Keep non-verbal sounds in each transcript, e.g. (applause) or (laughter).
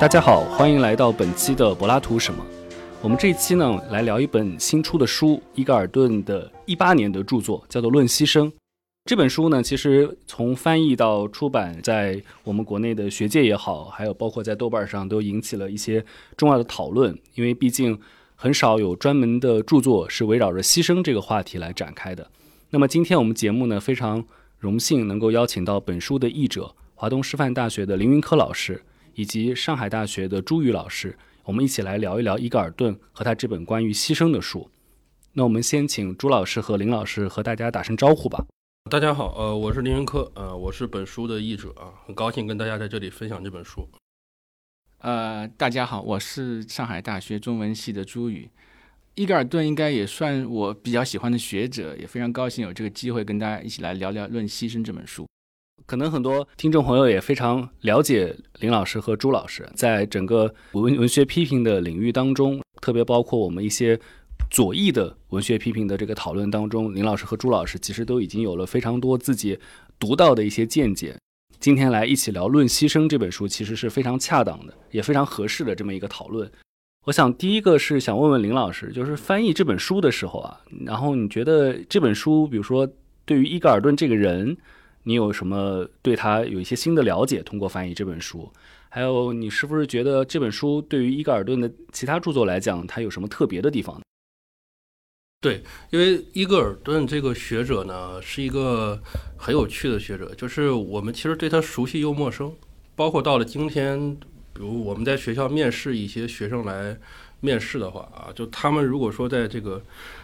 大家好，欢迎来到本期的柏拉图什么？我们这一期呢，来聊一本新出的书，伊格尔顿的一八年的著作，叫做《论牺牲》。这本书呢，其实从翻译到出版，在我们国内的学界也好，还有包括在豆瓣上，都引起了一些重要的讨论。因为毕竟很少有专门的著作是围绕着牺牲这个话题来展开的。那么今天我们节目呢，非常荣幸能够邀请到本书的译者，华东师范大学的林云科老师，以及上海大学的朱宇老师，我们一起来聊一聊伊格尔顿和他这本关于牺牲的书。那我们先请朱老师和林老师和大家打声招呼吧。大家好，呃，我是林云科，呃，我是本书的译者啊，很高兴跟大家在这里分享这本书。呃，大家好，我是上海大学中文系的朱宇，伊格尔顿应该也算我比较喜欢的学者，也非常高兴有这个机会跟大家一起来聊聊《论牺牲》这本书。可能很多听众朋友也非常了解林老师和朱老师，在整个文文学批评的领域当中，特别包括我们一些。左翼的文学批评的这个讨论当中，林老师和朱老师其实都已经有了非常多自己独到的一些见解。今天来一起聊《论牺牲》这本书，其实是非常恰当的，也非常合适的这么一个讨论。我想第一个是想问问林老师，就是翻译这本书的时候啊，然后你觉得这本书，比如说对于伊格尔顿这个人，你有什么对他有一些新的了解？通过翻译这本书，还有你是不是觉得这本书对于伊格尔顿的其他著作来讲，它有什么特别的地方？对，因为伊格尔顿这个学者呢，是一个很有趣的学者，就是我们其实对他熟悉又陌生。包括到了今天，比如我们在学校面试一些学生来面试的话啊，就他们如果说在这个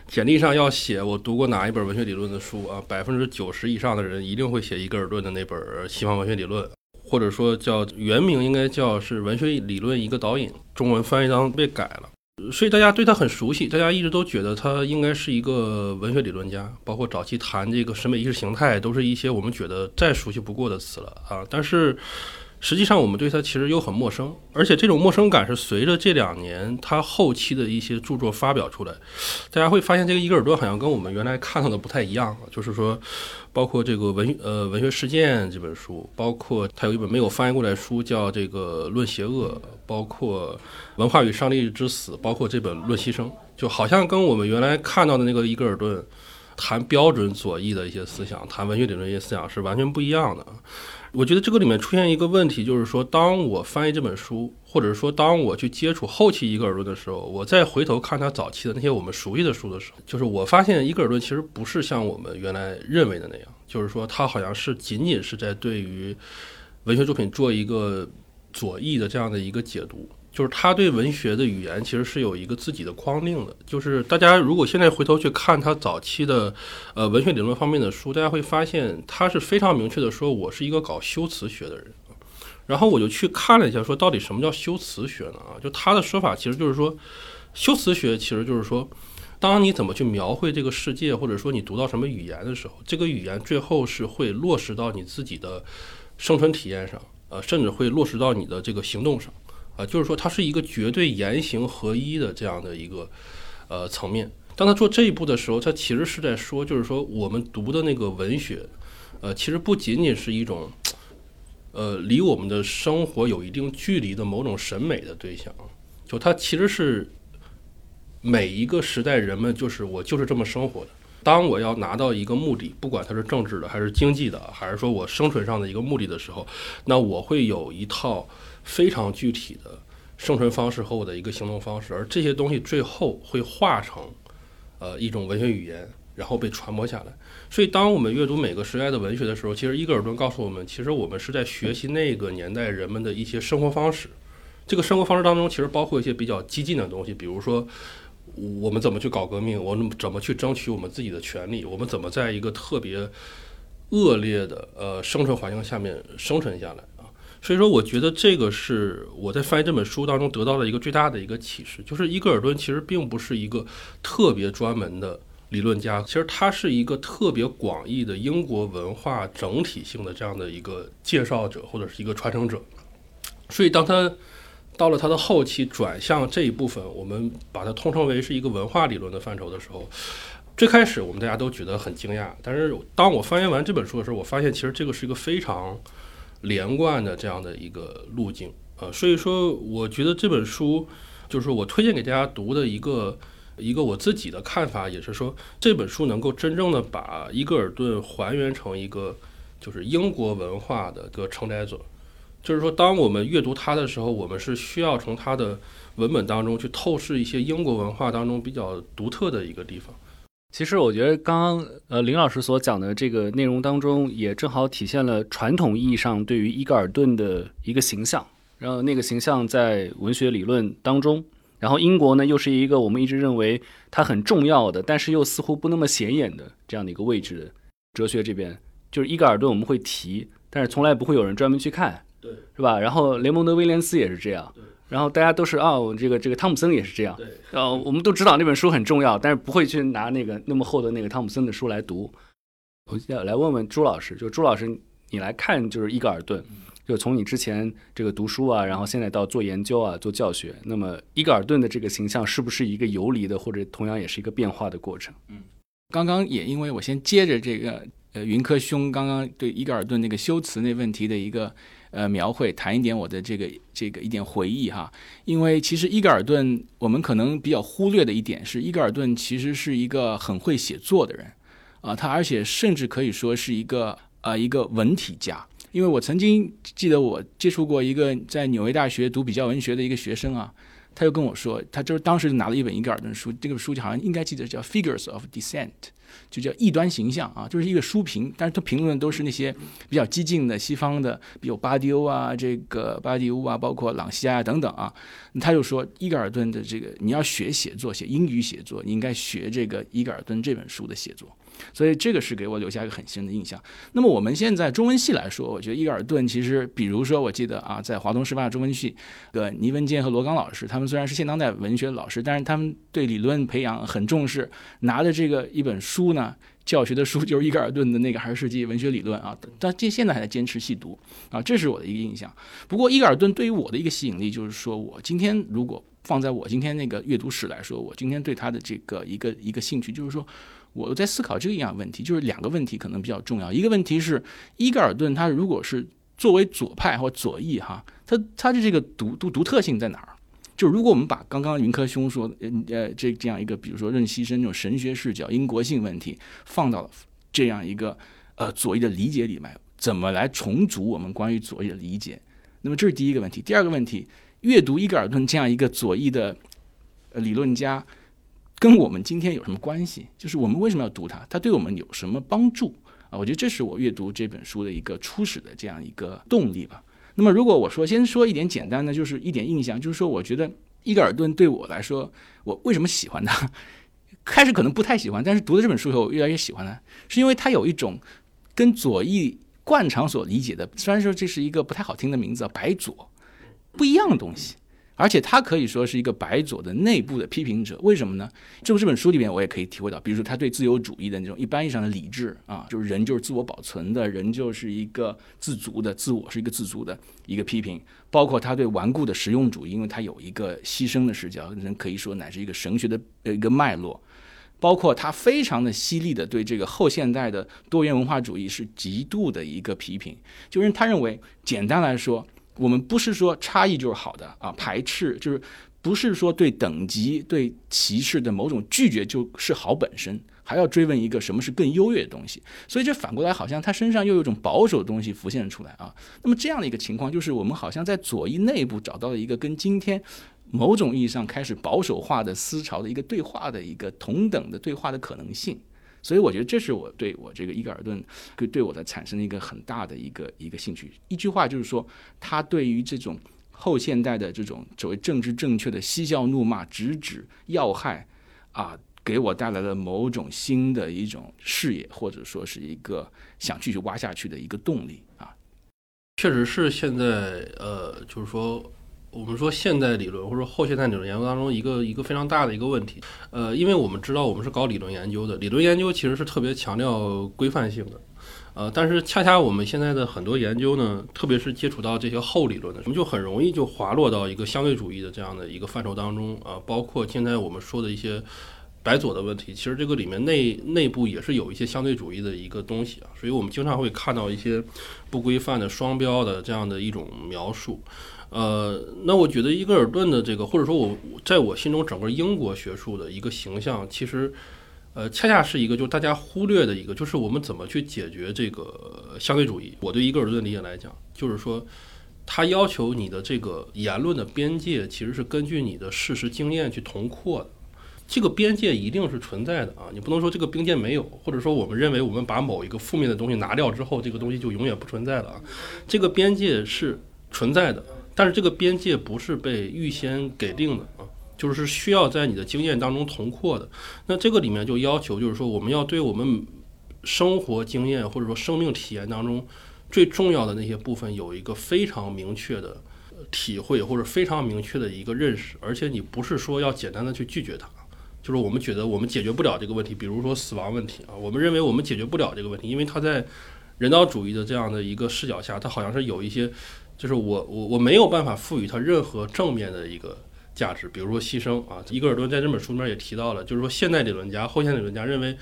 简历上要写我读过哪一本文学理论的书啊，百分之九十以上的人一定会写伊格尔顿的那本《西方文学理论》，或者说叫原名应该叫是《文学理论一个导引》，中文翻译当被改了。所以大家对他很熟悉，大家一直都觉得他应该是一个文学理论家，包括早期谈这个审美意识形态，都是一些我们觉得再熟悉不过的词了啊。但是实际上我们对他其实又很陌生，而且这种陌生感是随着这两年他后期的一些著作发表出来，大家会发现这个伊格尔顿好像跟我们原来看到的不太一样，就是说。包括这个文呃文学事件这本书，包括他有一本没有翻译过来书叫这个论邪恶，包括文化与上帝之死，包括这本论牺牲，就好像跟我们原来看到的那个伊格尔顿谈标准左翼的一些思想，谈文学理论一些思想是完全不一样的。我觉得这个里面出现一个问题，就是说，当我翻译这本书，或者是说，当我去接触后期伊格尔顿的时候，我再回头看他早期的那些我们熟悉的书的时候，就是我发现伊格尔顿其实不是像我们原来认为的那样，就是说，他好像是仅仅是在对于文学作品做一个左翼的这样的一个解读。就是他对文学的语言其实是有一个自己的框定的。就是大家如果现在回头去看他早期的，呃，文学理论方面的书，大家会发现他是非常明确的说，我是一个搞修辞学的人。然后我就去看了一下，说到底什么叫修辞学呢？啊，就他的说法其实就是说，修辞学其实就是说，当你怎么去描绘这个世界，或者说你读到什么语言的时候，这个语言最后是会落实到你自己的生存体验上，呃，甚至会落实到你的这个行动上。啊，就是说，它是一个绝对言行合一的这样的一个呃层面。当他做这一步的时候，他其实是在说，就是说，我们读的那个文学，呃，其实不仅仅是一种呃离我们的生活有一定距离的某种审美的对象，就它其实是每一个时代人们就是我就是这么生活的。当我要拿到一个目的，不管它是政治的，还是经济的，还是说我生存上的一个目的的时候，那我会有一套。非常具体的生存方式和我的一个行动方式，而这些东西最后会化成，呃，一种文学语言，然后被传播下来。所以，当我们阅读每个时代的文学的时候，其实伊格尔顿告诉我们，其实我们是在学习那个年代人们的一些生活方式。这个生活方式当中，其实包括一些比较激进的东西，比如说我们怎么去搞革命，我们怎么去争取我们自己的权利，我们怎么在一个特别恶劣的呃生存环境下面生存下来。所以说，我觉得这个是我在翻译这本书当中得到的一个最大的一个启示，就是伊格尔顿其实并不是一个特别专门的理论家，其实他是一个特别广义的英国文化整体性的这样的一个介绍者或者是一个传承者。所以，当他到了他的后期转向这一部分，我们把它通称为是一个文化理论的范畴的时候，最开始我们大家都觉得很惊讶。但是，当我翻译完这本书的时候，我发现其实这个是一个非常。连贯的这样的一个路径呃，所以说我觉得这本书就是我推荐给大家读的一个一个我自己的看法，也是说这本书能够真正的把伊戈尔顿还原成一个就是英国文化的一个承载者。就是说，当我们阅读它的时候，我们是需要从它的文本当中去透视一些英国文化当中比较独特的一个地方。其实我觉得刚刚呃林老师所讲的这个内容当中，也正好体现了传统意义上对于伊格尔顿的一个形象。然后那个形象在文学理论当中，然后英国呢又是一个我们一直认为它很重要的，但是又似乎不那么显眼的这样的一个位置。哲学这边就是伊格尔顿我们会提，但是从来不会有人专门去看。对，是吧？然后雷蒙德·威廉斯也是这样，然后大家都是哦，这个这个汤姆森也是这样，对，呃，我们都知道那本书很重要，但是不会去拿那个那么厚的那个汤姆森的书来读。我要来问问朱老师，就朱老师，你来看就是伊格尔顿，就从你之前这个读书啊，然后现在到做研究啊，做教学，那么伊格尔顿的这个形象是不是一个游离的，或者同样也是一个变化的过程？嗯，刚刚也因为我先接着这个呃云科兄刚刚对伊格尔顿那个修辞那问题的一个。呃，描绘谈一点我的这个这个一点回忆哈，因为其实伊格尔顿我们可能比较忽略的一点是，伊格尔顿其实是一个很会写作的人啊，他而且甚至可以说是一个啊一个文体家，因为我曾经记得我接触过一个在纽约大学读比较文学的一个学生啊，他就跟我说，他就是当时拿了一本伊格尔顿书，这个书好像应该记得叫《Figures of Descent》。就叫异端形象啊，就是一个书评，但是他评论都是那些比较激进的西方的，比如巴迪欧啊，这个巴迪乌啊，包括朗西亚等等啊。他就说伊格尔顿的这个你要学写作，写英语写作，你应该学这个伊格尔顿这本书的写作。所以这个是给我留下一个很深的印象。那么我们现在中文系来说，我觉得伊格尔顿其实，比如说我记得啊，在华东师范中文系的倪文坚和罗刚老师，他们虽然是现当代文学老师，但是他们对理论培养很重视，拿的这个一本书呢，教学的书就是伊格尔顿的那个《二十世纪文学理论》啊，但这现在还在坚持细读啊，这是我的一个印象。不过伊格尔顿对于我的一个吸引力，就是说我今天如果放在我今天那个阅读史来说，我今天对他的这个一个一个兴趣，就是说。我在思考这样问题，就是两个问题可能比较重要。一个问题是，伊格尔顿他如果是作为左派或左翼哈，他他的这个独独独特性在哪儿？就如果我们把刚刚云科兄说呃这这样一个，比如说任锡生这种神学视角、英国性问题，放到这样一个呃左翼的理解里面，怎么来重组我们关于左翼的理解？那么这是第一个问题。第二个问题，阅读伊格尔顿这样一个左翼的理论家。跟我们今天有什么关系？就是我们为什么要读它？它对我们有什么帮助啊？我觉得这是我阅读这本书的一个初始的这样一个动力吧。那么，如果我说先说一点简单的，就是一点印象，就是说，我觉得伊格尔顿对我来说，我为什么喜欢他？(laughs) 开始可能不太喜欢，但是读了这本书以后，越来越喜欢他，是因为他有一种跟左翼惯常所理解的，虽然说这是一个不太好听的名字“白左”，不一样的东西。而且他可以说是一个白左的内部的批评者，为什么呢？就这本书里面，我也可以体会到，比如说他对自由主义的那种一般意义上的理智啊，就是人就是自我保存的，人就是一个自足的，自我是一个自足的一个批评，包括他对顽固的实用主义，因为他有一个牺牲的视角，人可以说乃是一个神学的一个脉络，包括他非常的犀利的对这个后现代的多元文化主义是极度的一个批评，就是他认为，简单来说。我们不是说差异就是好的啊，排斥就是不是说对等级、对歧视的某种拒绝就是好本身，还要追问一个什么是更优越的东西。所以这反过来好像他身上又有一种保守的东西浮现出来啊。那么这样的一个情况，就是我们好像在左翼内部找到了一个跟今天某种意义上开始保守化的思潮的一个对话的一个同等的对话的可能性。所以我觉得这是我对我这个伊格尔顿对对我的产生了一个很大的一个一个兴趣。一句话就是说，他对于这种后现代的这种所谓政治正确的嬉笑怒骂、直指要害，啊，给我带来了某种新的一种视野，或者说是一个想继续挖下去的一个动力啊。确实是现在呃，就是说。我们说现代理论或者说后现代理论研究当中一个一个非常大的一个问题，呃，因为我们知道我们是搞理论研究的，理论研究其实是特别强调规范性的，呃，但是恰恰我们现在的很多研究呢，特别是接触到这些后理论的，我们就很容易就滑落到一个相对主义的这样的一个范畴当中。啊，包括现在我们说的一些白左的问题，其实这个里面内内部也是有一些相对主义的一个东西啊，所以我们经常会看到一些不规范的双标的这样的一种描述。呃，那我觉得伊格尔顿的这个，或者说我在我心中整个英国学术的一个形象，其实呃恰恰是一个就是大家忽略的一个，就是我们怎么去解决这个相对主义。我对伊格尔顿理解来讲，就是说他要求你的这个言论的边界其实是根据你的事实经验去同扩的。这个边界一定是存在的啊，你不能说这个边界没有，或者说我们认为我们把某一个负面的东西拿掉之后，这个东西就永远不存在了啊。这个边界是存在的，但是这个边界不是被预先给定的啊，就是需要在你的经验当中同扩的。那这个里面就要求，就是说我们要对我们生活经验或者说生命体验当中最重要的那些部分有一个非常明确的体会或者非常明确的一个认识，而且你不是说要简单的去拒绝它。就是我们觉得我们解决不了这个问题，比如说死亡问题啊，我们认为我们解决不了这个问题，因为它在人道主义的这样的一个视角下，它好像是有一些，就是我我我没有办法赋予它任何正面的一个价值，比如说牺牲啊。伊格尔顿在这本书里面也提到了，就是说现代理论家、后现代理论家认为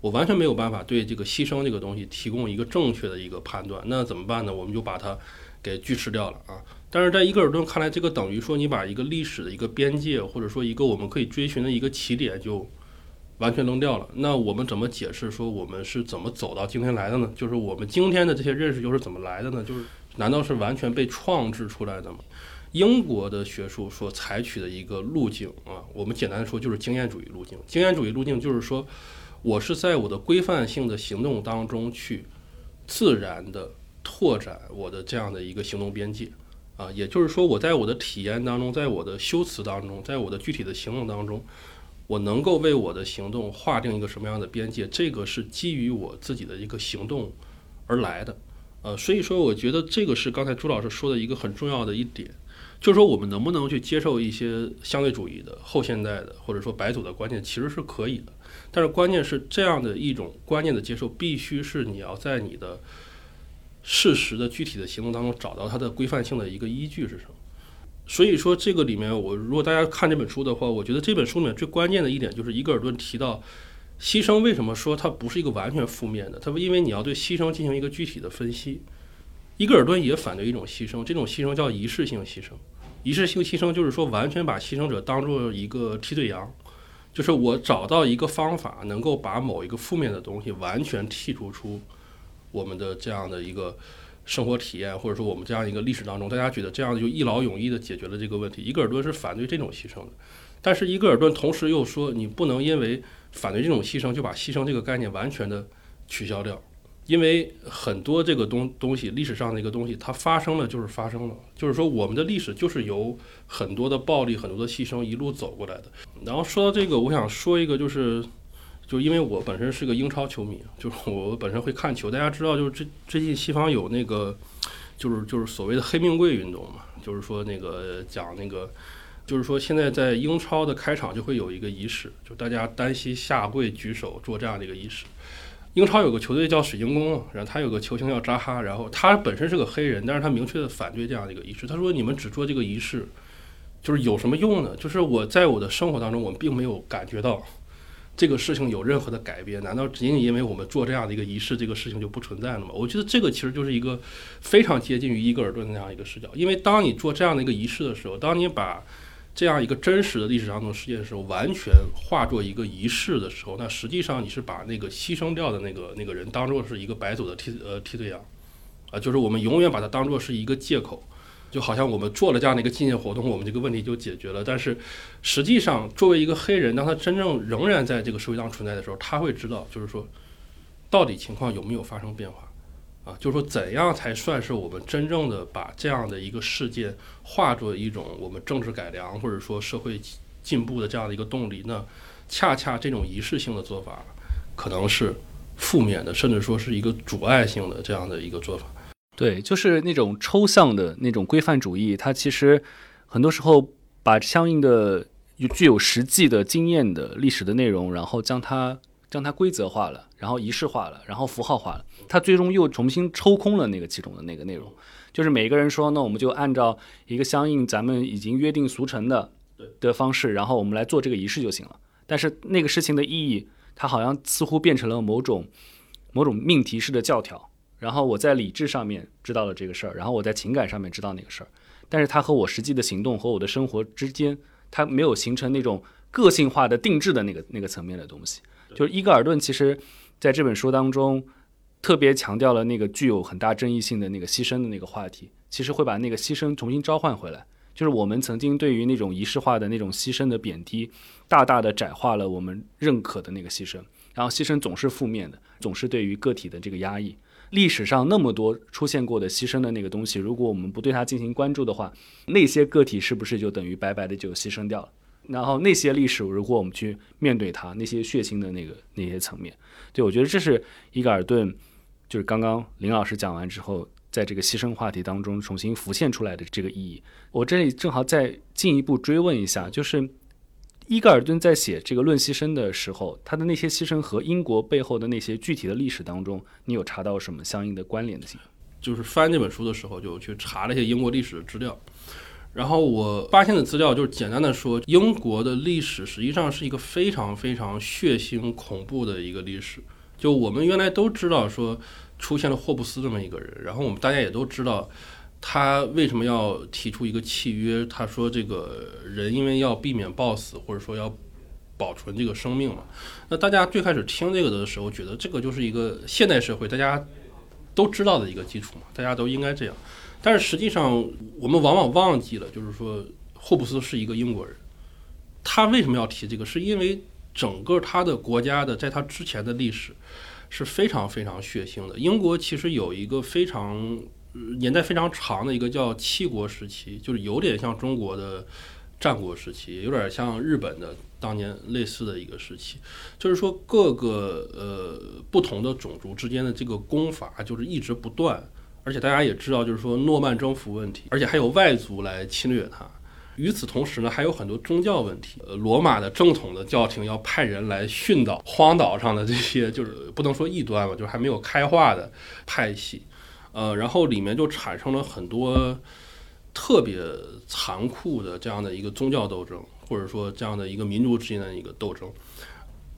我完全没有办法对这个牺牲这个东西提供一个正确的一个判断，那怎么办呢？我们就把它给拒斥掉了啊。但是在伊格尔顿看来，这个等于说你把一个历史的一个边界，或者说一个我们可以追寻的一个起点，就完全扔掉了。那我们怎么解释说我们是怎么走到今天来的呢？就是我们今天的这些认识又是怎么来的呢？就是难道是完全被创制出来的吗？英国的学术所采取的一个路径啊，我们简单的说就是经验主义路径。经验主义路径就是说我是在我的规范性的行动当中去自然的拓展我的这样的一个行动边界。啊，也就是说，我在我的体验当中，在我的修辞当中，在我的具体的行动当中，我能够为我的行动划定一个什么样的边界？这个是基于我自己的一个行动而来的。呃，所以说，我觉得这个是刚才朱老师说的一个很重要的一点，就是说我们能不能去接受一些相对主义的、后现代的或者说白左的观念，其实是可以的。但是关键是这样的一种观念的接受，必须是你要在你的。事实的具体的行动当中找到它的规范性的一个依据是什么？所以说这个里面，我如果大家看这本书的话，我觉得这本书里面最关键的一点就是伊格尔顿提到牺牲为什么说它不是一个完全负面的？它，因为你要对牺牲进行一个具体的分析。伊格尔顿也反对一种牺牲，这种牺牲叫仪式性牺牲。仪式性牺牲就是说完全把牺牲者当做一个替罪羊，就是我找到一个方法能够把某一个负面的东西完全剔除出。我们的这样的一个生活体验，或者说我们这样一个历史当中，大家觉得这样就一劳永逸的解决了这个问题。伊格尔顿是反对这种牺牲的，但是伊格尔顿同时又说，你不能因为反对这种牺牲，就把牺牲这个概念完全的取消掉，因为很多这个东东西，历史上的一个东西，它发生了就是发生了，就是说我们的历史就是由很多的暴力、很多的牺牲一路走过来的。然后说到这个，我想说一个就是。就因为我本身是个英超球迷，就是我本身会看球。大家知道，就是最最近西方有那个，就是就是所谓的黑命贵运动嘛，就是说那个讲那个，就是说现在在英超的开场就会有一个仪式，就大家单膝下跪举手做这样的一个仪式。英超有个球队叫水晶宫，然后他有个球星叫扎哈，然后他本身是个黑人，但是他明确的反对这样的一个仪式。他说：“你们只做这个仪式，就是有什么用呢？就是我在我的生活当中，我并没有感觉到。”这个事情有任何的改变？难道仅仅因为我们做这样的一个仪式，这个事情就不存在了吗？我觉得这个其实就是一个非常接近于伊格尔顿那样一个视角。因为当你做这样的一个仪式的时候，当你把这样一个真实的历史上的事件的时候，完全化作一个仪式的时候，那实际上你是把那个牺牲掉的那个那个人当做是一个白走的替呃替罪羊啊，就是我们永远把它当做是一个借口。就好像我们做了这样的一个纪念活动，我们这个问题就解决了。但是，实际上作为一个黑人，当他真正仍然在这个社会上存在的时候，他会知道，就是说，到底情况有没有发生变化，啊，就是说怎样才算是我们真正的把这样的一个事件化作一种我们政治改良或者说社会进步的这样的一个动力？那恰恰这种仪式性的做法，可能是负面的，甚至说是一个阻碍性的这样的一个做法。对，就是那种抽象的那种规范主义，它其实很多时候把相应的具有实际的经验的历史的内容，然后将它将它规则化了，然后仪式化了，然后符号化了，它最终又重新抽空了那个其中的那个内容。就是每个人说，那我们就按照一个相应咱们已经约定俗成的的方式，然后我们来做这个仪式就行了。但是那个事情的意义，它好像似乎变成了某种某种命题式的教条。然后我在理智上面知道了这个事儿，然后我在情感上面知道那个事儿，但是它和我实际的行动和我的生活之间，它没有形成那种个性化的定制的那个那个层面的东西。就是伊格尔顿其实在这本书当中特别强调了那个具有很大争议性的那个牺牲的那个话题，其实会把那个牺牲重新召唤回来。就是我们曾经对于那种仪式化的那种牺牲的贬低，大大的窄化了我们认可的那个牺牲。然后牺牲总是负面的，总是对于个体的这个压抑。历史上那么多出现过的牺牲的那个东西，如果我们不对它进行关注的话，那些个体是不是就等于白白的就牺牲掉了？然后那些历史，如果我们去面对它，那些血腥的那个那些层面，对我觉得这是伊格尔顿，就是刚刚林老师讲完之后，在这个牺牲话题当中重新浮现出来的这个意义。我这里正好再进一步追问一下，就是。伊格尔顿在写这个《论牺牲》的时候，他的那些牺牲和英国背后的那些具体的历史当中，你有查到什么相应的关联性？就是翻这本书的时候，就去查了一些英国历史的资料，然后我发现的资料就是简单的说，英国的历史实际上是一个非常非常血腥恐怖的一个历史。就我们原来都知道说出现了霍布斯这么一个人，然后我们大家也都知道。他为什么要提出一个契约？他说，这个人因为要避免暴死，或者说要保存这个生命嘛。那大家最开始听这个的时候，觉得这个就是一个现代社会大家都知道的一个基础嘛，大家都应该这样。但是实际上，我们往往忘记了，就是说，霍布斯是一个英国人。他为什么要提这个？是因为整个他的国家的在他之前的历史是非常非常血腥的。英国其实有一个非常。年代非常长的一个叫七国时期，就是有点像中国的战国时期，有点像日本的当年类似的一个时期。就是说，各个呃不同的种族之间的这个攻伐就是一直不断，而且大家也知道，就是说诺曼征服问题，而且还有外族来侵略它。与此同时呢，还有很多宗教问题。呃，罗马的正统的教廷要派人来训导荒岛上的这些，就是不能说异端吧，就是还没有开化的派系。呃，然后里面就产生了很多特别残酷的这样的一个宗教斗争，或者说这样的一个民族之间的一个斗争。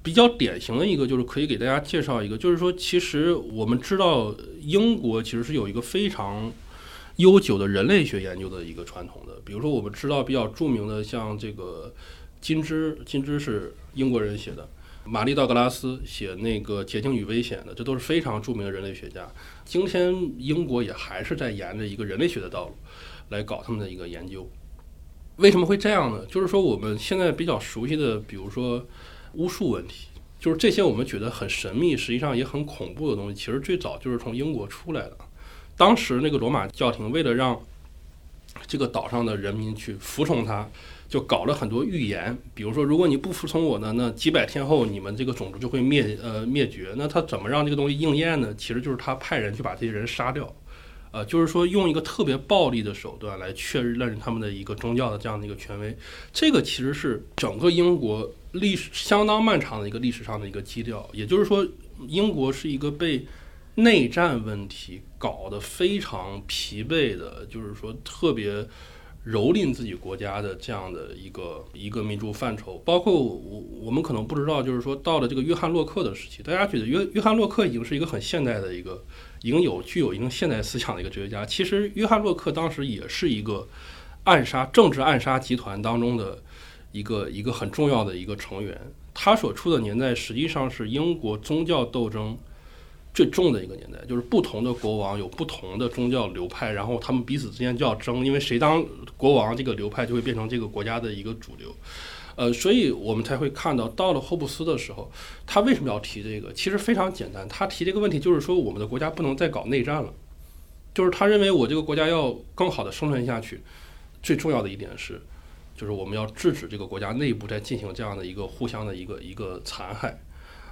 比较典型的一个就是可以给大家介绍一个，就是说其实我们知道英国其实是有一个非常悠久的人类学研究的一个传统的。比如说我们知道比较著名的像这个金枝，金枝是英国人写的。玛丽·道格拉斯写那个《捷径与危险》的，这都是非常著名的人类学家。今天英国也还是在沿着一个人类学的道路来搞他们的一个研究。为什么会这样呢？就是说我们现在比较熟悉的，比如说巫术问题，就是这些我们觉得很神秘，实际上也很恐怖的东西，其实最早就是从英国出来的。当时那个罗马教廷为了让这个岛上的人民去服从他。就搞了很多预言，比如说，如果你不服从我呢，那几百天后你们这个种族就会灭呃灭绝。那他怎么让这个东西应验呢？其实就是他派人去把这些人杀掉，呃，就是说用一个特别暴力的手段来确认他们的一个宗教的这样的一个权威。这个其实是整个英国历史相当漫长的一个历史上的一个基调。也就是说，英国是一个被内战问题搞得非常疲惫的，就是说特别。蹂躏自己国家的这样的一个一个民族范畴，包括我我们可能不知道，就是说到了这个约翰洛克的时期，大家觉得约约翰洛克已经是一个很现代的一个，已经有具有一定现代思想的一个哲学家。其实约翰洛克当时也是一个暗杀政治暗杀集团当中的一个一个很重要的一个成员。他所处的年代实际上是英国宗教斗争。最重的一个年代，就是不同的国王有不同的宗教流派，然后他们彼此之间就要争，因为谁当国王，这个流派就会变成这个国家的一个主流。呃，所以我们才会看到，到了霍布斯的时候，他为什么要提这个？其实非常简单，他提这个问题就是说，我们的国家不能再搞内战了，就是他认为我这个国家要更好的生存下去，最重要的一点是，就是我们要制止这个国家内部在进行这样的一个互相的一个一个残害。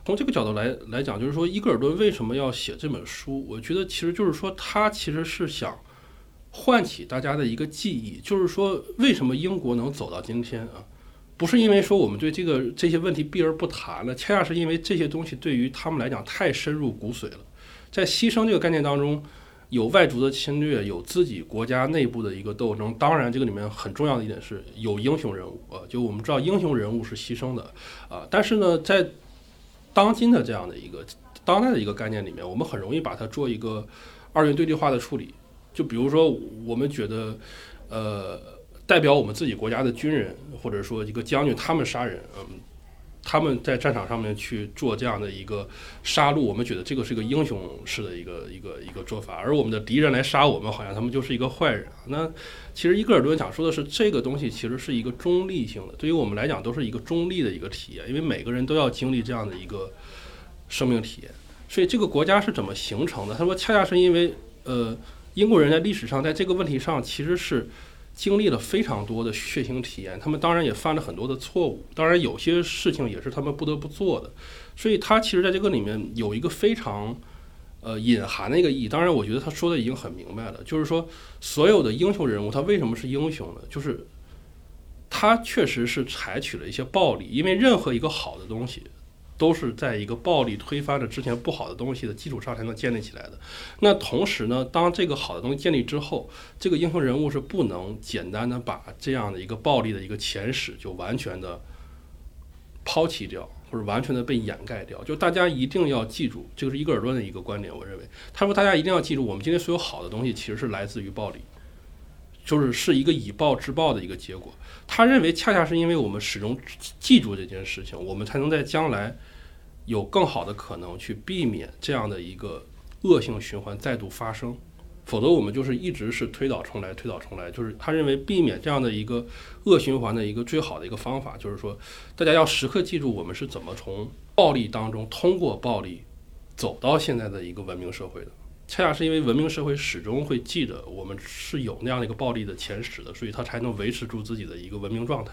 从这个角度来来讲，就是说伊格尔顿为什么要写这本书？我觉得其实就是说，他其实是想唤起大家的一个记忆，就是说为什么英国能走到今天啊？不是因为说我们对这个这些问题避而不谈了，恰恰是因为这些东西对于他们来讲太深入骨髓了。在牺牲这个概念当中，有外族的侵略，有自己国家内部的一个斗争。当然，这个里面很重要的一点是有英雄人物啊，就我们知道英雄人物是牺牲的啊。但是呢，在当今的这样的一个当代的一个概念里面，我们很容易把它做一个二元对立化的处理。就比如说，我们觉得，呃，代表我们自己国家的军人，或者说一个将军，他们杀人，嗯。他们在战场上面去做这样的一个杀戮，我们觉得这个是个英雄式的一个一个一个做法，而我们的敌人来杀我们，好像他们就是一个坏人。那其实伊戈尔顿想说的是，这个东西其实是一个中立性的，对于我们来讲都是一个中立的一个体验，因为每个人都要经历这样的一个生命体验。所以这个国家是怎么形成的？他说，恰恰是因为呃，英国人在历史上在这个问题上其实是。经历了非常多的血腥体验，他们当然也犯了很多的错误，当然有些事情也是他们不得不做的，所以他其实在这个里面有一个非常呃隐含的一个意义。当然，我觉得他说的已经很明白了，就是说所有的英雄人物他为什么是英雄呢？就是他确实是采取了一些暴力，因为任何一个好的东西。都是在一个暴力推翻了之前不好的东西的基础上才能建立起来的。那同时呢，当这个好的东西建立之后，这个英雄人物是不能简单的把这样的一个暴力的一个前史就完全的抛弃掉，或者完全的被掩盖掉。就大家一定要记住，这个是伊戈尔顿的一个观点。我认为，他说大家一定要记住，我们今天所有好的东西其实是来自于暴力，就是是一个以暴制暴的一个结果。他认为，恰恰是因为我们始终记住这件事情，我们才能在将来。有更好的可能去避免这样的一个恶性循环再度发生，否则我们就是一直是推倒重来，推倒重来。就是他认为避免这样的一个恶循环的一个最好的一个方法，就是说大家要时刻记住我们是怎么从暴力当中通过暴力走到现在的一个文明社会的。恰恰是因为文明社会始终会记得我们是有那样的一个暴力的前史的，所以他才能维持住自己的一个文明状态。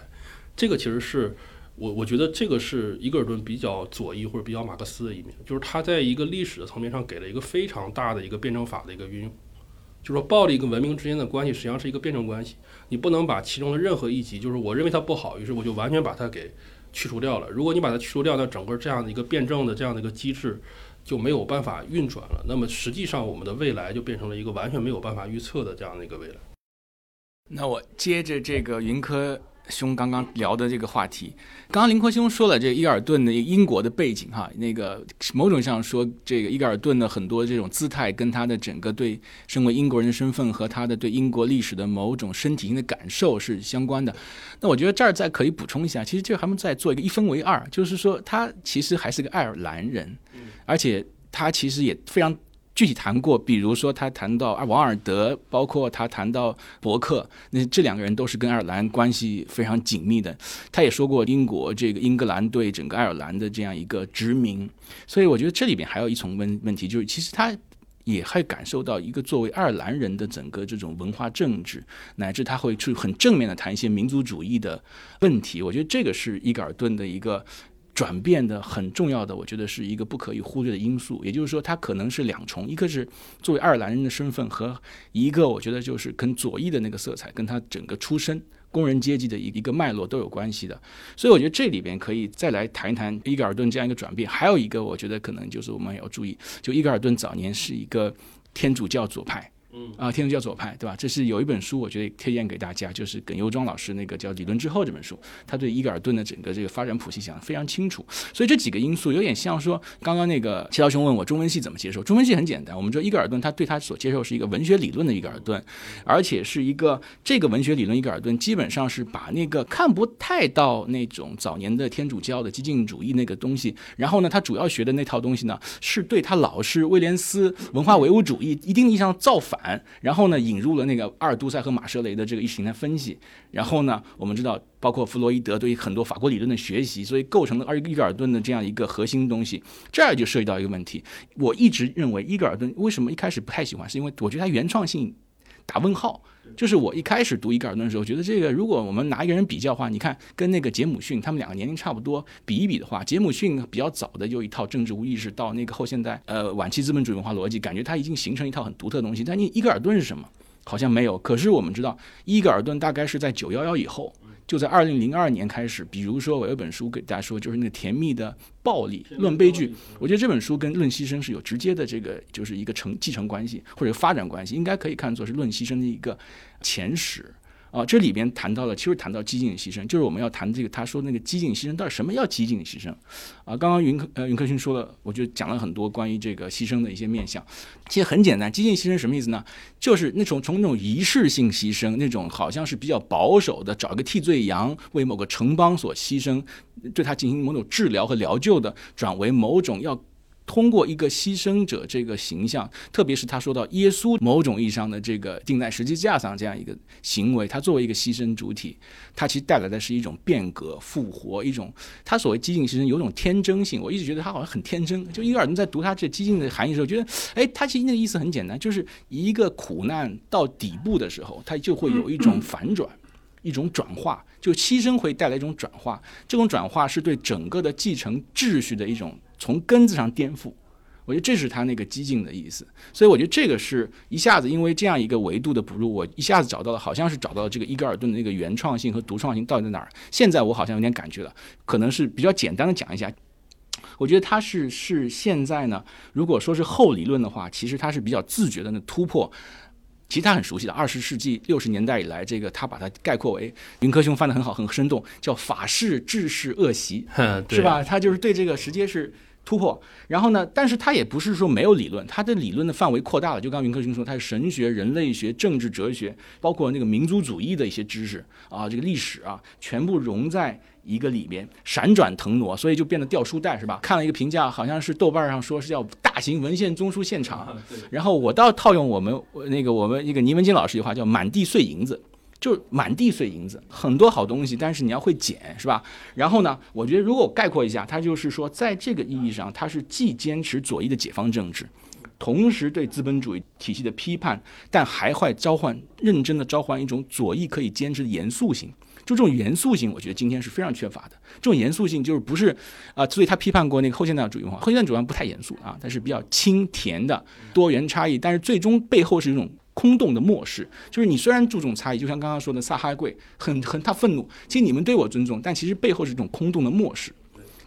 这个其实是。我我觉得这个是伊戈尔顿比较左翼或者比较马克思的一面，就是他在一个历史的层面上给了一个非常大的一个辩证法的一个运用，就是说暴力跟文明之间的关系实际上是一个辩证关系，你不能把其中的任何一级，就是我认为它不好，于是我就完全把它给去除掉了。如果你把它去除掉，那整个这样的一个辩证的这样的一个机制就没有办法运转了。那么实际上我们的未来就变成了一个完全没有办法预测的这样的一个未来。那我接着这个云科。兄刚刚聊的这个话题，刚刚林科兄说了，这个伊尔顿的英国的背景哈，那个某种上说，这个伊格尔顿的很多这种姿态，跟他的整个对身为英国人的身份和他的对英国历史的某种身体性的感受是相关的。那我觉得这儿再可以补充一下，其实这还们再做一个一分为二，就是说他其实还是个爱尔兰人，而且他其实也非常。具体谈过，比如说他谈到啊王尔德，包括他谈到伯克，那这两个人都是跟爱尔兰关系非常紧密的。他也说过英国这个英格兰对整个爱尔兰的这样一个殖民，所以我觉得这里边还有一重问问题，就是其实他也会感受到一个作为爱尔兰人的整个这种文化政治，乃至他会去很正面的谈一些民族主义的问题。我觉得这个是伊格尔顿的一个。转变的很重要的，我觉得是一个不可以忽略的因素。也就是说，它可能是两重：一个是作为爱尔兰人的身份，和一个我觉得就是跟左翼的那个色彩，跟他整个出身、工人阶级的一一个脉络都有关系的。所以，我觉得这里边可以再来谈一谈伊格尔顿这样一个转变。还有一个，我觉得可能就是我们要注意，就伊格尔顿早年是一个天主教左派。嗯啊，天主教左派，对吧？这是有一本书，我觉得推荐给大家，就是耿尤庄老师那个叫《理论之后》这本书，他对伊格尔顿的整个这个发展谱系讲得非常清楚。所以这几个因素有点像说，刚刚那个齐涛兄问我中文系怎么接受，中文系很简单，我们说伊格尔顿他对他所接受是一个文学理论的伊格尔顿，而且是一个这个文学理论伊格尔顿基本上是把那个看不太到那种早年的天主教的激进主义那个东西，然后呢，他主要学的那套东西呢，是对他老师威廉斯文化唯物主义一定意义上造反。然后呢，引入了那个阿尔都塞和马舍雷的这个意识形态分析。然后呢，我们知道，包括弗洛伊德对于很多法国理论的学习，所以构成了二伊格尔顿的这样一个核心东西。这儿就涉及到一个问题，我一直认为伊格尔顿为什么一开始不太喜欢，是因为我觉得他原创性打问号。就是我一开始读伊格尔顿的时候，觉得这个如果我们拿一个人比较的话，你看跟那个杰姆逊他们两个年龄差不多，比一比的话，杰姆逊比较早的有一套政治无意识，到那个后现代呃晚期资本主义文化逻辑，感觉他已经形成一套很独特的东西。但你伊格尔顿是什么？好像没有。可是我们知道伊格尔顿大概是在九幺幺以后。就在二零零二年开始，比如说我有本书给大家说，就是那个《甜蜜的暴力论悲剧》，我觉得这本书跟《论牺牲》是有直接的这个就是一个承继承关系或者发展关系，应该可以看作是《论牺牲》的一个前史。啊，这里边谈到了，其实谈到激进的牺牲，就是我们要谈这个他说那个激进牺牲到底什么叫激进的牺牲？啊，刚刚云呃云克勋说了，我就讲了很多关于这个牺牲的一些面向。其实很简单，激进牺牲什么意思呢？就是那种从那种仪式性牺牲，那种好像是比较保守的，找一个替罪羊为某个城邦所牺牲，对他进行某种治疗和疗救的，转为某种要。通过一个牺牲者这个形象，特别是他说到耶稣某种意义上的这个钉在十字架上这样一个行为，他作为一个牺牲主体，他其实带来的是一种变革、复活，一种他所谓激进牺牲有种天真性。我一直觉得他好像很天真。就伊尔顿在读他这激进的含义的时候，觉得，哎，他其实那个意思很简单，就是一个苦难到底部的时候，他就会有一种反转，一种转化，就牺牲会带来一种转化，这种转化是对整个的继承秩序的一种。从根子上颠覆，我觉得这是他那个激进的意思。所以我觉得这个是一下子因为这样一个维度的补入，我一下子找到了，好像是找到了这个伊格尔顿的那个原创性和独创性到底在哪儿。现在我好像有点感觉了，可能是比较简单的讲一下。我觉得他是是现在呢，如果说是后理论的话，其实他是比较自觉的那突破。其实他很熟悉的，二十世纪六十年代以来，这个他把它概括为云科兄翻得很好，很生动，叫法式制式恶习，(laughs) 是吧？他就是对这个直接是。突破，然后呢？但是他也不是说没有理论，他的理论的范围扩大了。就刚云克兄说，他是神学、人类学、政治哲学，包括那个民族主义的一些知识啊，这个历史啊，全部融在一个里面，闪转腾挪，所以就变得掉书袋，是吧？看了一个评价，好像是豆瓣上说是叫大型文献综述现场。(laughs) 然后我倒套用我们那个我们一个倪文金老师一句话，叫满地碎银子。就满地碎银子，很多好东西，但是你要会捡，是吧？然后呢，我觉得如果我概括一下，它就是说，在这个意义上，它是既坚持左翼的解放政治，同时对资本主义体系的批判，但还会召唤认真的召唤一种左翼可以坚持的严肃性。就这种严肃性，我觉得今天是非常缺乏的。这种严肃性就是不是啊？所以他批判过那个后现代主义文化，后现代主义文化不太严肃啊，但是比较清甜的多元差异，但是最终背后是一种。空洞的漠视，就是你虽然注重差异，就像刚刚说的萨哈贵，很很他愤怒，其实你们对我尊重，但其实背后是一种空洞的漠视。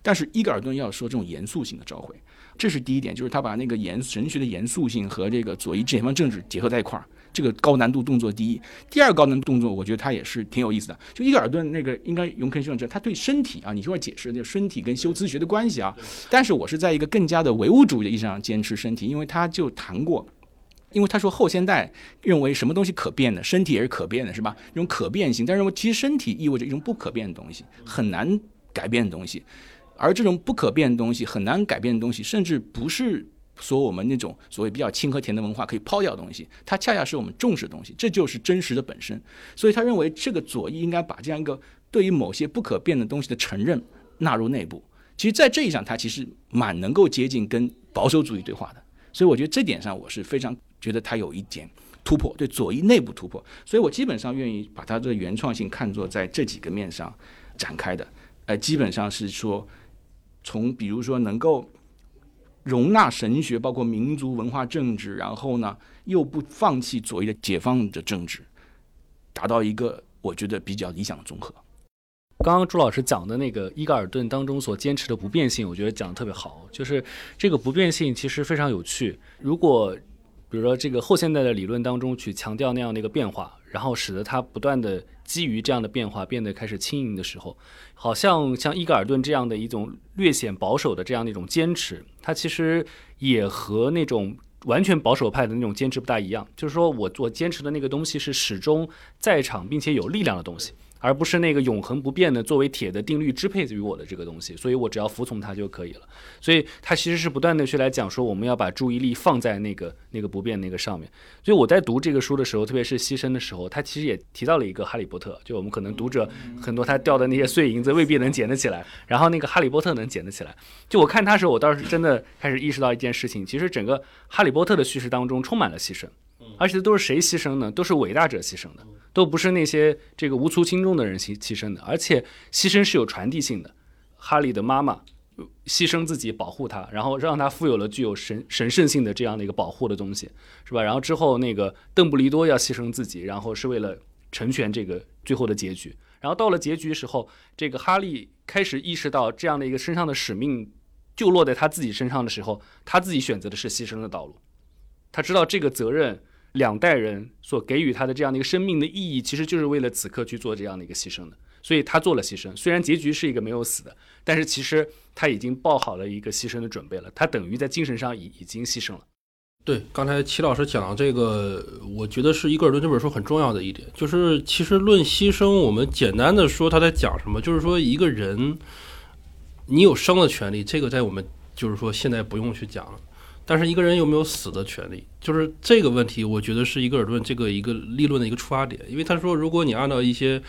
但是伊格尔顿要说这种严肃性的召回，这是第一点，就是他把那个严神学的严肃性和这个左翼解放政治结合在一块儿，这个高难度动作第一。第二高难度动作，我觉得他也是挺有意思的。就伊格尔顿那个应该永肯先生，他对身体啊，你说解释那个身体跟修辞学的关系啊，但是我是在一个更加的唯物主义的意义上坚持身体，因为他就谈过。因为他说后现代认为什么东西可变的，身体也是可变的，是吧？一种可变性，但认为其实身体意味着一种不可变的东西，很难改变的东西。而这种不可变的东西，很难改变的东西，甚至不是说我们那种所谓比较清和甜的文化可以抛掉的东西，它恰恰是我们重视的东西，这就是真实的本身。所以他认为这个左翼应该把这样一个对于某些不可变的东西的承认纳入内部。其实，在这一上，他其实蛮能够接近跟保守主义对话的。所以，我觉得这点上，我是非常。觉得他有一点突破，对左翼内部突破，所以我基本上愿意把他的原创性看作在这几个面上展开的。呃，基本上是说，从比如说能够容纳神学，包括民族文化政治，然后呢又不放弃左翼的解放的政治，达到一个我觉得比较理想的综合。刚刚朱老师讲的那个伊格尔顿当中所坚持的不变性，我觉得讲的特别好，就是这个不变性其实非常有趣。如果比如说，这个后现代的理论当中去强调那样的一个变化，然后使得它不断的基于这样的变化变得开始轻盈的时候，好像像伊格尔顿这样的一种略显保守的这样的一种坚持，它其实也和那种完全保守派的那种坚持不大一样。就是说我我坚持的那个东西是始终在场并且有力量的东西。而不是那个永恒不变的作为铁的定律支配于我的这个东西，所以我只要服从它就可以了。所以它其实是不断的去来讲说，我们要把注意力放在那个那个不变那个上面。所以我在读这个书的时候，特别是牺牲的时候，他其实也提到了一个哈利波特，就我们可能读者很多他掉的那些碎银子未必能捡得起来，然后那个哈利波特能捡得起来。就我看他时候，我倒是真的开始意识到一件事情，其实整个哈利波特的叙事当中充满了牺牲，而且都是谁牺牲呢？都是伟大者牺牲的。都不是那些这个无足轻重的人牺牺牲的，而且牺牲是有传递性的。哈利的妈妈牺牲自己保护他，然后让他富有了具有神神圣性的这样的一个保护的东西，是吧？然后之后那个邓布利多要牺牲自己，然后是为了成全这个最后的结局。然后到了结局时候，这个哈利开始意识到这样的一个身上的使命就落在他自己身上的时候，他自己选择的是牺牲的道路。他知道这个责任，两代人所给予他的这样的一个生命的意义，其实就是为了此刻去做这样的一个牺牲的。所以他做了牺牲，虽然结局是一个没有死的，但是其实他已经抱好了一个牺牲的准备了。他等于在精神上已已经牺牲了。对，刚才齐老师讲的这个，我觉得是伊戈尔顿这本书很重要的一点，就是其实论牺牲，我们简单的说他在讲什么，就是说一个人，你有生的权利，这个在我们就是说现在不用去讲了。但是一个人有没有死的权利，就是这个问题，我觉得是一个尔顿这个一个立论的一个出发点。因为他说，如果你按照一些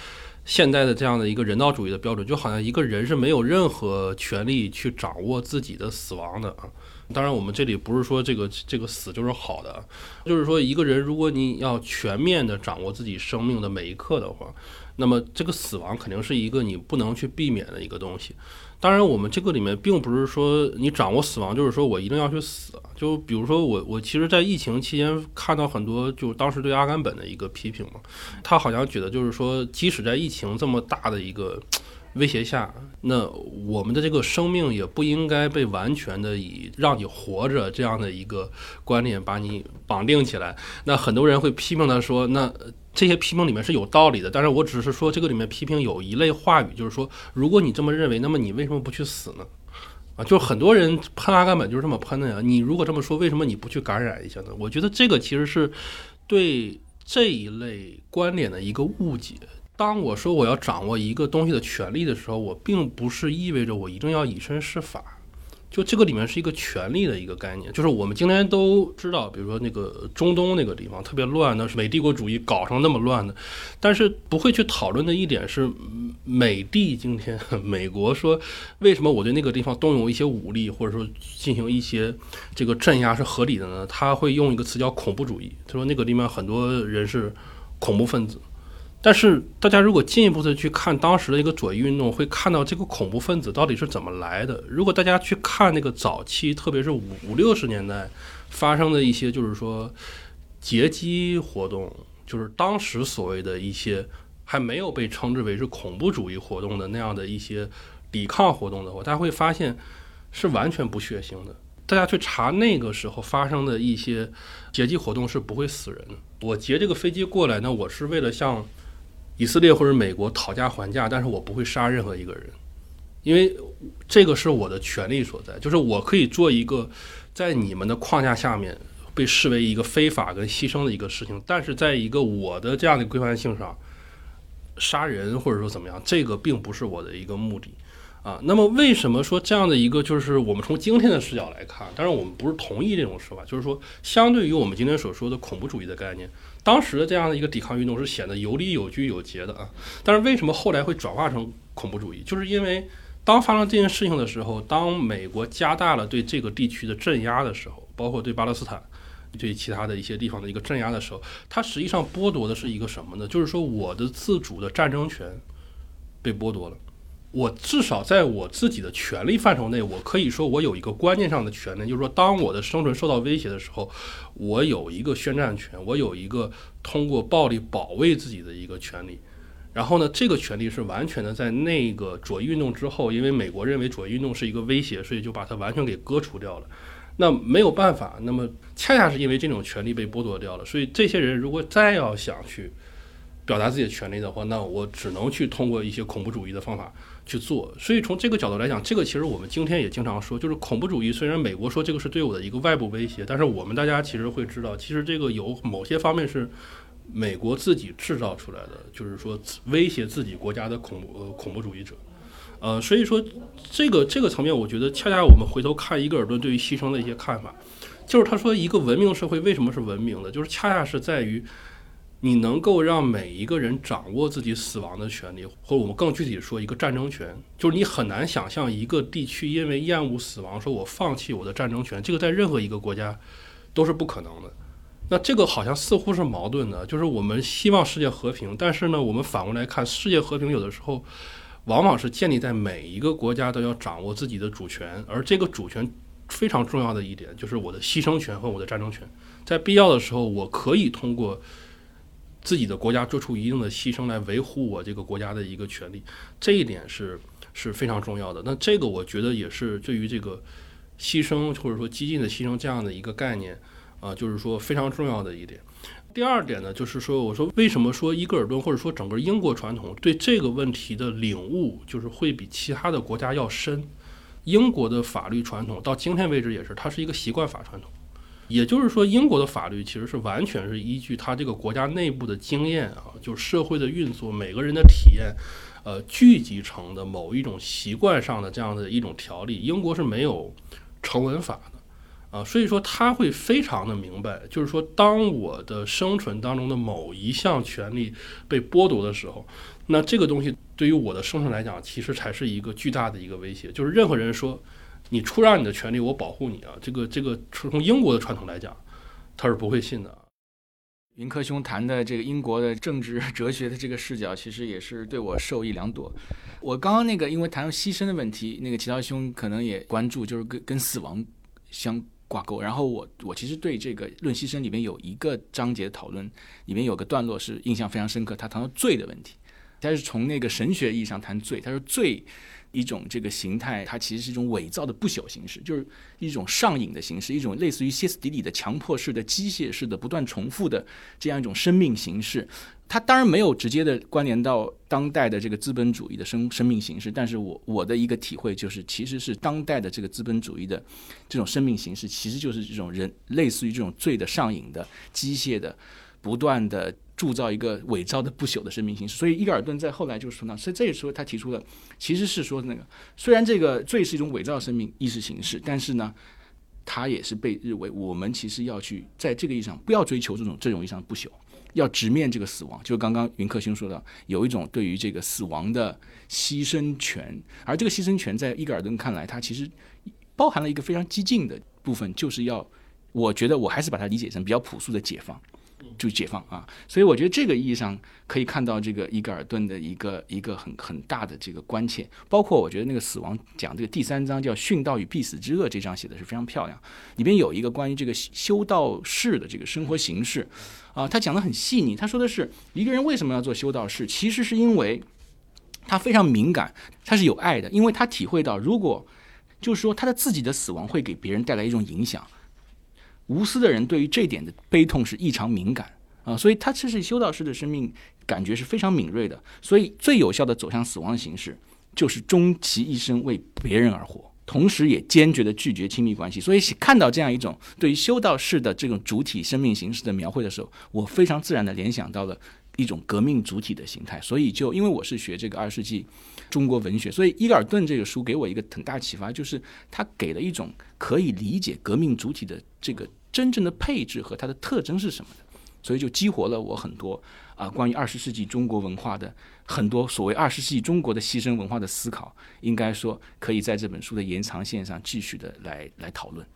现代的这样的一个人道主义的标准，就好像一个人是没有任何权利去掌握自己的死亡的啊。当然，我们这里不是说这个这个死就是好的，就是说一个人如果你要全面的掌握自己生命的每一刻的话，那么这个死亡肯定是一个你不能去避免的一个东西。当然，我们这个里面并不是说你掌握死亡，就是说我一定要去死。就比如说我，我其实，在疫情期间看到很多，就当时对阿甘本的一个批评嘛，他好像觉得就是说，即使在疫情这么大的一个。威胁下，那我们的这个生命也不应该被完全的以让你活着这样的一个观念把你绑定起来。那很多人会批评他说，那这些批评里面是有道理的，但是我只是说这个里面批评有一类话语，就是说，如果你这么认为，那么你为什么不去死呢？啊，就是很多人喷阿甘本就是这么喷的呀。你如果这么说，为什么你不去感染一下呢？我觉得这个其实是对这一类观点的一个误解。当我说我要掌握一个东西的权利的时候，我并不是意味着我一定要以身试法，就这个里面是一个权力的一个概念。就是我们今天都知道，比如说那个中东那个地方特别乱，的是美帝国主义搞成那么乱的，但是不会去讨论的一点是，美帝今天美国说为什么我对那个地方动用一些武力，或者说进行一些这个镇压是合理的呢？他会用一个词叫恐怖主义，他说那个地方很多人是恐怖分子。但是大家如果进一步的去看当时的一个左翼运动，会看到这个恐怖分子到底是怎么来的。如果大家去看那个早期，特别是五五六十年代发生的一些，就是说劫机活动，就是当时所谓的一些还没有被称之为是恐怖主义活动的那样的一些抵抗活动的话，大家会发现是完全不血腥的。大家去查那个时候发生的一些劫机活动是不会死人的。我劫这个飞机过来，呢我是为了向以色列或者美国讨价还价，但是我不会杀任何一个人，因为这个是我的权利所在，就是我可以做一个在你们的框架下面被视为一个非法跟牺牲的一个事情，但是在一个我的这样的规范性上，杀人或者说怎么样，这个并不是我的一个目的。啊，那么为什么说这样的一个就是我们从今天的视角来看，当然我们不是同意这种说法，就是说相对于我们今天所说的恐怖主义的概念，当时的这样的一个抵抗运动是显得有理有据有节的啊。但是为什么后来会转化成恐怖主义？就是因为当发生这件事情的时候，当美国加大了对这个地区的镇压的时候，包括对巴勒斯坦、对其他的一些地方的一个镇压的时候，它实际上剥夺的是一个什么呢？就是说我的自主的战争权被剥夺了。我至少在我自己的权利范畴内，我可以说我有一个观念上的权利，就是说，当我的生存受到威胁的时候，我有一个宣战权，我有一个通过暴力保卫自己的一个权利。然后呢，这个权利是完全的在那个左翼运动之后，因为美国认为左翼运动是一个威胁，所以就把它完全给割除掉了。那没有办法，那么恰恰是因为这种权利被剥夺掉了，所以这些人如果再要想去表达自己的权利的话，那我只能去通过一些恐怖主义的方法。去做，所以从这个角度来讲，这个其实我们今天也经常说，就是恐怖主义。虽然美国说这个是对我的一个外部威胁，但是我们大家其实会知道，其实这个有某些方面是美国自己制造出来的，就是说威胁自己国家的恐怖呃恐怖主义者。呃，所以说这个这个层面，我觉得恰恰我们回头看伊戈尔顿对于牺牲的一些看法，就是他说一个文明社会为什么是文明的，就是恰恰是在于。你能够让每一个人掌握自己死亡的权利，或者我们更具体说一个战争权，就是你很难想象一个地区因为厌恶死亡，说我放弃我的战争权，这个在任何一个国家都是不可能的。那这个好像似乎是矛盾的，就是我们希望世界和平，但是呢，我们反过来看，世界和平有的时候往往是建立在每一个国家都要掌握自己的主权，而这个主权非常重要的一点就是我的牺牲权和我的战争权，在必要的时候，我可以通过。自己的国家做出一定的牺牲来维护我这个国家的一个权利，这一点是是非常重要的。那这个我觉得也是对于这个牺牲或者说激进的牺牲这样的一个概念啊，就是说非常重要的一点。第二点呢，就是说，我说为什么说伊格尔顿或者说整个英国传统对这个问题的领悟，就是会比其他的国家要深。英国的法律传统到今天为止也是，它是一个习惯法传统，也就是说，英国的法律其实是完全是依据它这个国家内部的经验啊，就是社会的运作、每个人的体验，呃，聚集成的某一种习惯上的这样的一种条例。英国是没有成文法的啊，所以说他会非常的明白，就是说，当我的生存当中的某一项权利被剥夺的时候。那这个东西对于我的生存来讲，其实才是一个巨大的一个威胁。就是任何人说你出让你的权利，我保护你啊，这个这个从英国的传统来讲，他是不会信的。云科兄谈的这个英国的政治 (laughs) 哲学的这个视角，其实也是对我受益良多。我刚刚那个因为谈到牺牲的问题，那个齐涛兄可能也关注，就是跟跟死亡相挂钩。然后我我其实对这个《论牺牲》里面有一个章节的讨论，里面有个段落是印象非常深刻，他谈到罪的问题。他是从那个神学意义上谈罪，他说罪一种这个形态，它其实是一种伪造的不朽形式，就是一种上瘾的形式，一种类似于歇斯底里的强迫式的机械式的不断重复的这样一种生命形式。它当然没有直接的关联到当代的这个资本主义的生生命形式，但是我我的一个体会就是，其实是当代的这个资本主义的这种生命形式，其实就是这种人类似于这种罪的上瘾的机械的不断的。铸造一个伪造的不朽的生命形式，所以伊格尔顿在后来就是说呢，所以这时候他提出了，其实是说那个虽然这个罪是一种伪造生命意识形式，但是呢，它也是被认为我们其实要去在这个意义上不要追求这种这种意义上不朽，要直面这个死亡。就刚刚云克星说的，有一种对于这个死亡的牺牲权，而这个牺牲权在伊格尔顿看来，它其实包含了一个非常激进的部分，就是要我觉得我还是把它理解成比较朴素的解放。就解放啊，所以我觉得这个意义上可以看到这个伊格尔顿的一个一个很很大的这个关切，包括我觉得那个死亡讲这个第三章叫殉道与必死之恶这章写的是非常漂亮，里边有一个关于这个修道士的这个生活形式。啊，他讲的很细腻，他说的是一个人为什么要做修道士，其实是因为他非常敏感，他是有爱的，因为他体会到如果就是说他的自己的死亡会给别人带来一种影响。无私的人对于这点的悲痛是异常敏感啊，所以他其实修道士的生命感觉是非常敏锐的。所以最有效的走向死亡的形式，就是终其一生为别人而活，同时也坚决的拒绝亲密关系。所以看到这样一种对于修道士的这种主体生命形式的描绘的时候，我非常自然的联想到了一种革命主体的形态。所以就因为我是学这个二十世纪中国文学，所以伊格尔顿这个书给我一个很大启发，就是他给了一种可以理解革命主体的这个。真正的配置和它的特征是什么的，所以就激活了我很多啊关于二十世纪中国文化的很多所谓二十世纪中国的牺牲文化的思考，应该说可以在这本书的延长线上继续的来来讨论。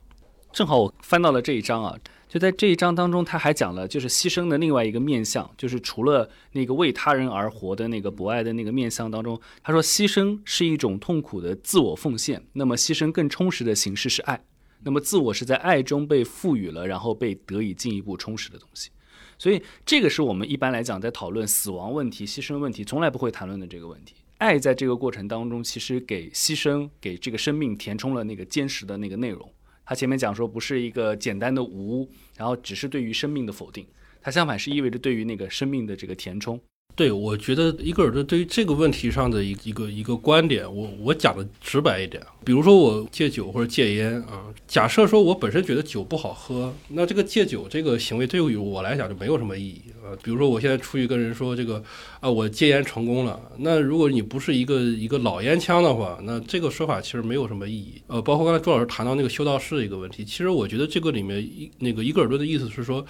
正好我翻到了这一章啊，就在这一章当中，他还讲了就是牺牲的另外一个面相，就是除了那个为他人而活的那个博爱的那个面相当中，他说牺牲是一种痛苦的自我奉献，那么牺牲更充实的形式是爱。那么自我是在爱中被赋予了，然后被得以进一步充实的东西，所以这个是我们一般来讲在讨论死亡问题、牺牲问题，从来不会谈论的这个问题。爱在这个过程当中，其实给牺牲、给这个生命填充了那个坚实的那个内容。他前面讲说，不是一个简单的无，然后只是对于生命的否定，它相反是意味着对于那个生命的这个填充。对，我觉得伊格尔顿对于这个问题上的一一个一个观点，我我讲的直白一点，比如说我戒酒或者戒烟啊，假设说我本身觉得酒不好喝，那这个戒酒这个行为对于我来讲就没有什么意义啊。比如说我现在出去跟人说这个啊，我戒烟成功了，那如果你不是一个一个老烟枪的话，那这个说法其实没有什么意义。呃，包括刚才朱老师谈到那个修道士的一个问题，其实我觉得这个里面一那个伊格尔顿的意思是说。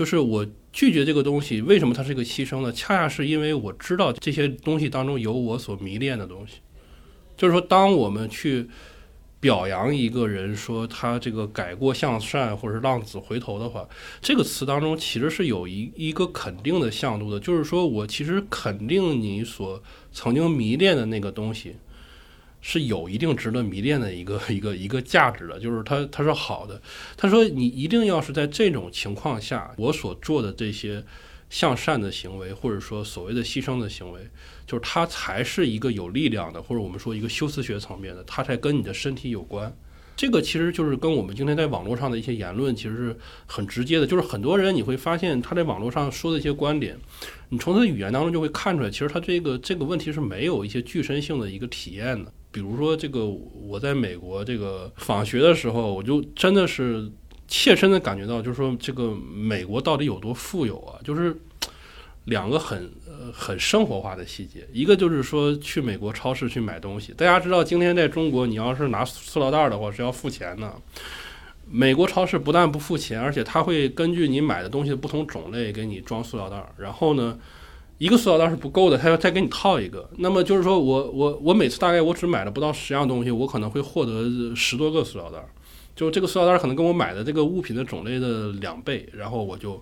就是我拒绝这个东西，为什么它是一个牺牲呢？恰恰是因为我知道这些东西当中有我所迷恋的东西。就是说，当我们去表扬一个人，说他这个改过向善，或者是浪子回头的话，这个词当中其实是有一一个肯定的向度的。就是说我其实肯定你所曾经迷恋的那个东西。是有一定值得迷恋的一个 (laughs) 一个一个价值的，就是他他是好的。他说你一定要是在这种情况下，我所做的这些向善的行为，或者说所谓的牺牲的行为，就是它才是一个有力量的，或者我们说一个修辞学层面的，它才跟你的身体有关。这个其实就是跟我们今天在网络上的一些言论其实是很直接的，就是很多人你会发现他在网络上说的一些观点，你从他的语言当中就会看出来，其实他这个这个问题是没有一些具身性的一个体验的。比如说这个我在美国这个访学的时候，我就真的是切身的感觉到，就是说这个美国到底有多富有啊？就是两个很呃。很生活化的细节，一个就是说去美国超市去买东西。大家知道，今天在中国，你要是拿塑料袋的话是要付钱的。美国超市不但不付钱，而且他会根据你买的东西的不同种类给你装塑料袋。然后呢，一个塑料袋是不够的，他要再给你套一个。那么就是说我我我每次大概我只买了不到十样东西，我可能会获得十多个塑料袋。就这个塑料袋可能跟我买的这个物品的种类的两倍，然后我就。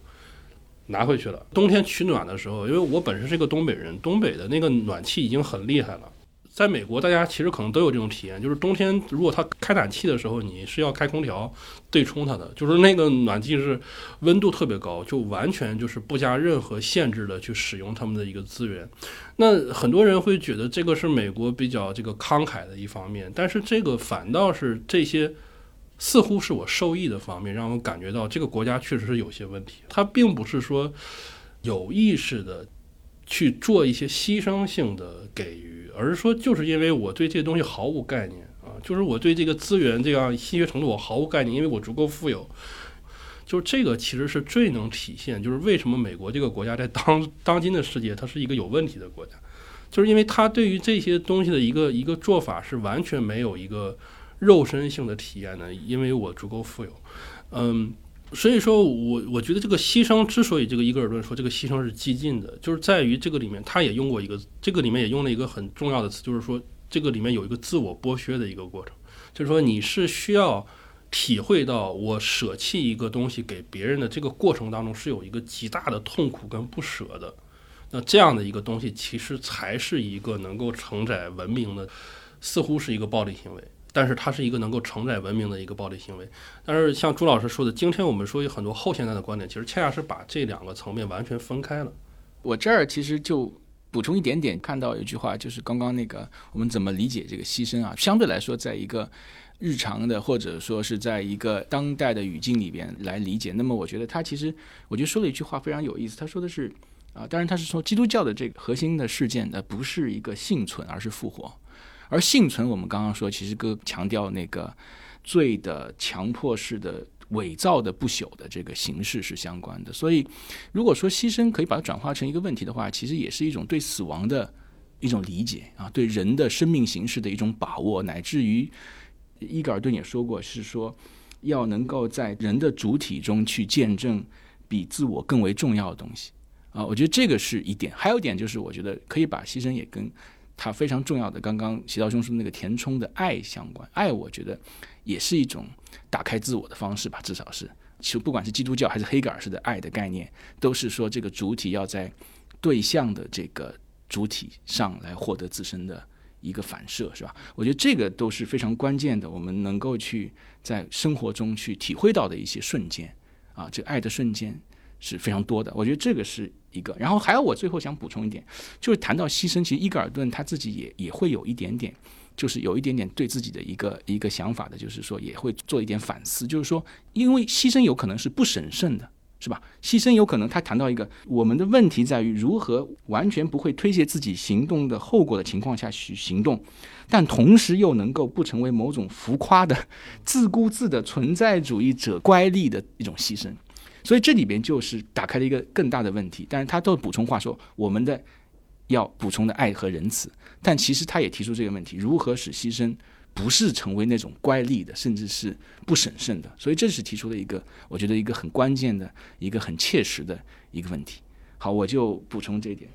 拿回去了。冬天取暖的时候，因为我本身是个东北人，东北的那个暖气已经很厉害了。在美国，大家其实可能都有这种体验，就是冬天如果它开暖气的时候，你是要开空调对冲它的，就是那个暖气是温度特别高，就完全就是不加任何限制的去使用他们的一个资源。那很多人会觉得这个是美国比较这个慷慨的一方面，但是这个反倒是这些。似乎是我受益的方面，让我感觉到这个国家确实是有些问题。它并不是说有意识的去做一些牺牲性的给予，而是说就是因为我对这些东西毫无概念啊，就是我对这个资源这样稀缺程度我毫无概念，因为我足够富有。就是这个其实是最能体现，就是为什么美国这个国家在当当今的世界它是一个有问题的国家，就是因为它对于这些东西的一个一个做法是完全没有一个。肉身性的体验呢？因为我足够富有，嗯，所以说我我觉得这个牺牲之所以这个伊格尔顿说这个牺牲是激进的，就是在于这个里面他也用过一个，这个里面也用了一个很重要的词，就是说这个里面有一个自我剥削的一个过程，就是说你是需要体会到我舍弃一个东西给别人的这个过程当中是有一个极大的痛苦跟不舍的，那这样的一个东西其实才是一个能够承载文明的，似乎是一个暴力行为。但是它是一个能够承载文明的一个暴力行为。但是像朱老师说的，今天我们说有很多后现代的观点，其实恰恰是把这两个层面完全分开了。我这儿其实就补充一点点，看到一句话，就是刚刚那个我们怎么理解这个牺牲啊？相对来说，在一个日常的或者说是在一个当代的语境里边来理解，那么我觉得他其实我觉得说了一句话非常有意思。他说的是啊，当然他是说基督教的这个核心的事件呢，不是一个幸存，而是复活。而幸存，我们刚刚说，其实跟强调那个罪的强迫式的伪造的不朽的这个形式是相关的。所以，如果说牺牲可以把它转化成一个问题的话，其实也是一种对死亡的一种理解啊，对人的生命形式的一种把握，乃至于伊格尔顿也说过，是说要能够在人的主体中去见证比自我更为重要的东西啊。我觉得这个是一点。还有一点就是，我觉得可以把牺牲也跟。它非常重要的，刚刚习道兄说的那个填充的爱相关，爱我觉得也是一种打开自我的方式吧，至少是，其实不管是基督教还是黑格尔式的爱的概念，都是说这个主体要在对象的这个主体上来获得自身的一个反射，是吧？我觉得这个都是非常关键的，我们能够去在生活中去体会到的一些瞬间啊，这爱的瞬间。是非常多的，我觉得这个是一个。然后还有，我最后想补充一点，就是谈到牺牲，其实伊格尔顿他自己也也会有一点点，就是有一点点对自己的一个一个想法的，就是说也会做一点反思，就是说，因为牺牲有可能是不审慎的，是吧？牺牲有可能他谈到一个，我们的问题在于如何完全不会推卸自己行动的后果的情况下去行动，但同时又能够不成为某种浮夸的自顾自的存在主义者乖戾的一种牺牲。所以这里边就是打开了一个更大的问题，但是他都补充话说，我们的要补充的爱和仁慈，但其实他也提出这个问题，如何使牺牲不是成为那种乖戾的，甚至是不审慎的。所以这是提出了一个，我觉得一个很关键的一个很切实的一个问题。好，我就补充这一点。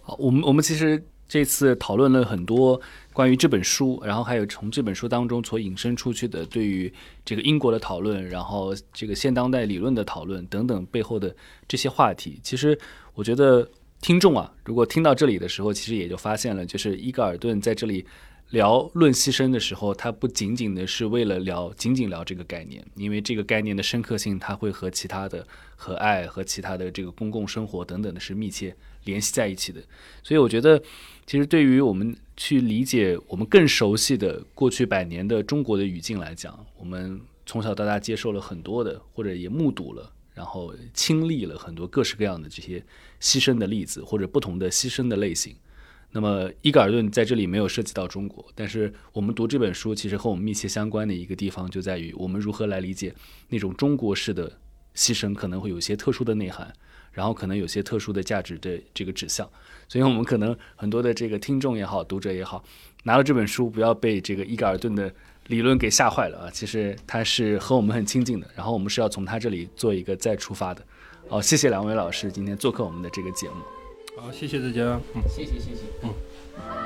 好，我们我们其实。这次讨论了很多关于这本书，然后还有从这本书当中所引申出去的对于这个英国的讨论，然后这个现当代理论的讨论等等背后的这些话题。其实我觉得听众啊，如果听到这里的时候，其实也就发现了，就是伊格尔顿在这里聊论牺牲的时候，他不仅仅的是为了聊仅仅聊这个概念，因为这个概念的深刻性，它会和其他的和爱和其他的这个公共生活等等的是密切联系在一起的。所以我觉得，其实对于我们去理解我们更熟悉的过去百年的中国的语境来讲，我们从小到大接受了很多的，或者也目睹了，然后亲历了很多各式各样的这些牺牲的例子，或者不同的牺牲的类型。那么伊格尔顿在这里没有涉及到中国，但是我们读这本书，其实和我们密切相关的一个地方就在于我们如何来理解那种中国式的牺牲，可能会有些特殊的内涵，然后可能有些特殊的价值的这个指向。所以，我们可能很多的这个听众也好，读者也好，拿到这本书不要被这个伊格尔顿的理论给吓坏了啊！其实他是和我们很亲近的，然后我们是要从他这里做一个再出发的。好，谢谢两位老师今天做客我们的这个节目。好，谢谢大家。嗯，谢谢，谢谢。嗯。